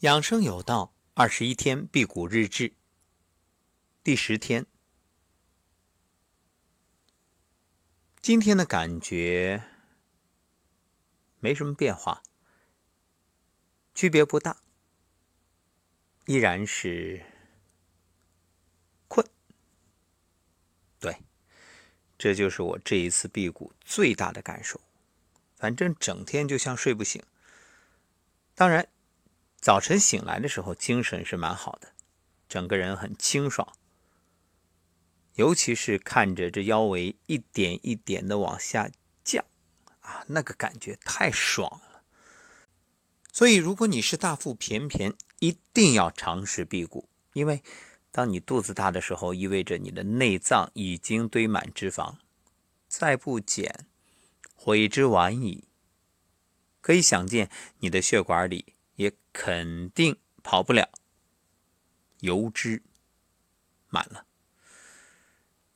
养生有道，二十一天辟谷日志，第十天。今天的感觉没什么变化，区别不大，依然是困。对，这就是我这一次辟谷最大的感受。反正整天就像睡不醒。当然。早晨醒来的时候，精神是蛮好的，整个人很清爽。尤其是看着这腰围一点一点的往下降，啊，那个感觉太爽了。所以，如果你是大腹便便，一定要尝试辟谷，因为当你肚子大的时候，意味着你的内脏已经堆满脂肪，再不减，悔之晚矣。可以想见，你的血管里。肯定跑不了，油脂满了。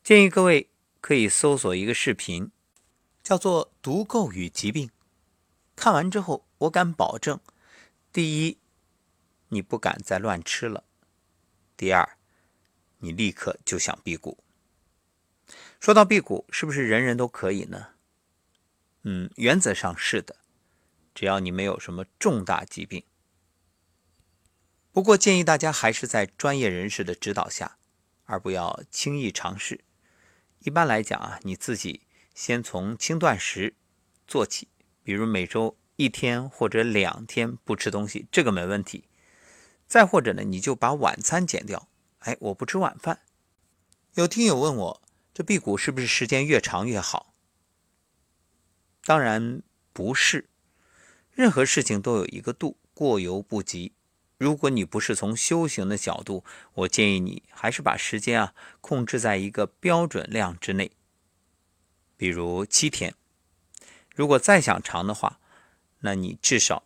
建议各位可以搜索一个视频，叫做《毒垢与疾病》。看完之后，我敢保证：第一，你不敢再乱吃了；第二，你立刻就想辟谷。说到辟谷，是不是人人都可以呢？嗯，原则上是的，只要你没有什么重大疾病。不过建议大家还是在专业人士的指导下，而不要轻易尝试。一般来讲啊，你自己先从轻断食做起，比如每周一天或者两天不吃东西，这个没问题。再或者呢，你就把晚餐减掉。哎，我不吃晚饭。有听友问我，这辟谷是不是时间越长越好？当然不是，任何事情都有一个度，过犹不及。如果你不是从修行的角度，我建议你还是把时间啊控制在一个标准量之内，比如七天。如果再想长的话，那你至少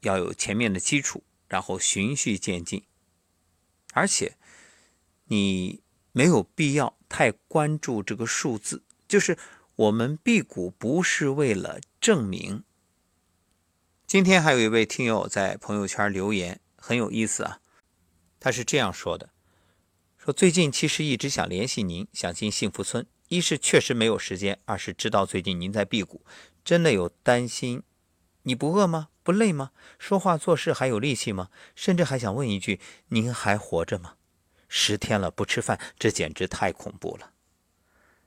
要有前面的基础，然后循序渐进。而且你没有必要太关注这个数字，就是我们辟谷不是为了证明。今天还有一位听友在朋友圈留言。很有意思啊，他是这样说的：说最近其实一直想联系您，想进幸福村，一是确实没有时间，二是知道最近您在辟谷，真的有担心。你不饿吗？不累吗？说话做事还有力气吗？甚至还想问一句：您还活着吗？十天了不吃饭，这简直太恐怖了。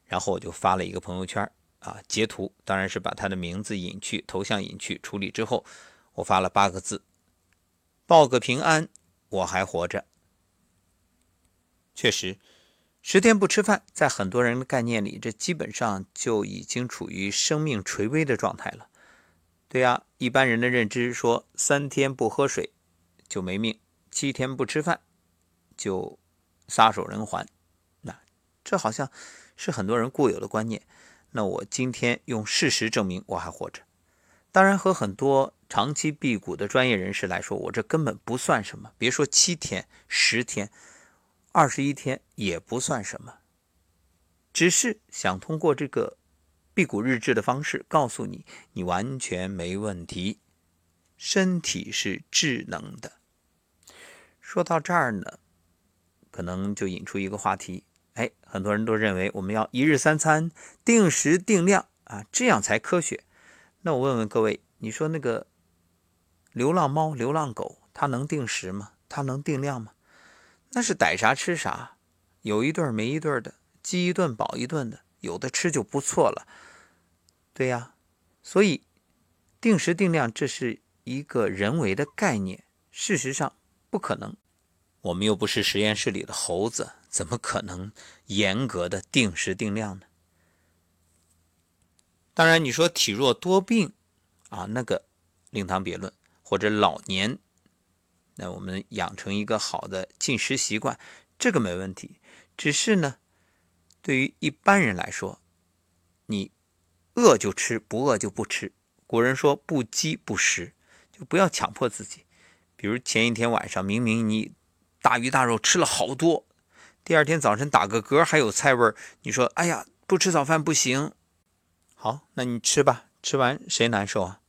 然后我就发了一个朋友圈啊，截图，当然是把他的名字隐去，头像隐去，处理之后，我发了八个字。报个平安，我还活着。确实，十天不吃饭，在很多人的概念里，这基本上就已经处于生命垂危的状态了。对呀，一般人的认知说，三天不喝水就没命，七天不吃饭就撒手人寰。那这好像是很多人固有的观念。那我今天用事实证明我还活着。当然，和很多。长期辟谷的专业人士来说，我这根本不算什么。别说七天、十天、二十一天也不算什么，只是想通过这个辟谷日志的方式告诉你，你完全没问题，身体是智能的。说到这儿呢，可能就引出一个话题，哎，很多人都认为我们要一日三餐、定时定量啊，这样才科学。那我问问各位，你说那个？流浪猫、流浪狗，它能定时吗？它能定量吗？那是逮啥吃啥，有一顿没一顿的，饥一顿饱一顿的，有的吃就不错了。对呀，所以定时定量这是一个人为的概念，事实上不可能。我们又不是实验室里的猴子，怎么可能严格的定时定量呢？当然，你说体弱多病啊，那个另当别论。或者老年，那我们养成一个好的进食习惯，这个没问题。只是呢，对于一般人来说，你饿就吃，不饿就不吃。古人说“不饥不食”，就不要强迫自己。比如前一天晚上明明你大鱼大肉吃了好多，第二天早晨打个嗝还有菜味儿，你说：“哎呀，不吃早饭不行。”好，那你吃吧，吃完谁难受啊？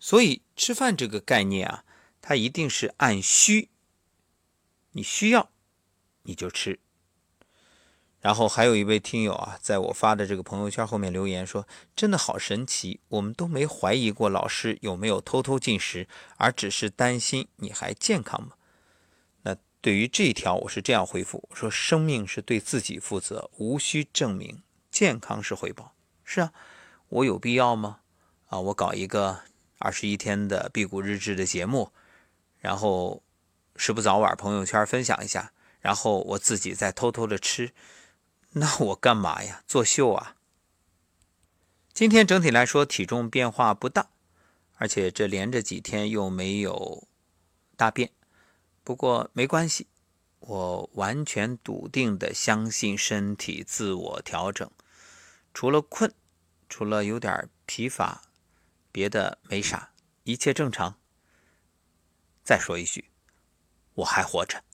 所以吃饭这个概念啊，它一定是按需，你需要你就吃。然后还有一位听友啊，在我发的这个朋友圈后面留言说：“真的好神奇，我们都没怀疑过老师有没有偷偷进食，而只是担心你还健康吗？”那对于这一条，我是这样回复：说，生命是对自己负责，无需证明，健康是回报。是啊，我有必要吗？啊，我搞一个二十一天的辟谷日志的节目，然后时不早晚朋友圈分享一下，然后我自己再偷偷的吃。那我干嘛呀？作秀啊！今天整体来说体重变化不大，而且这连着几天又没有大便。不过没关系，我完全笃定的相信身体自我调整。除了困，除了有点疲乏，别的没啥，一切正常。再说一句，我还活着。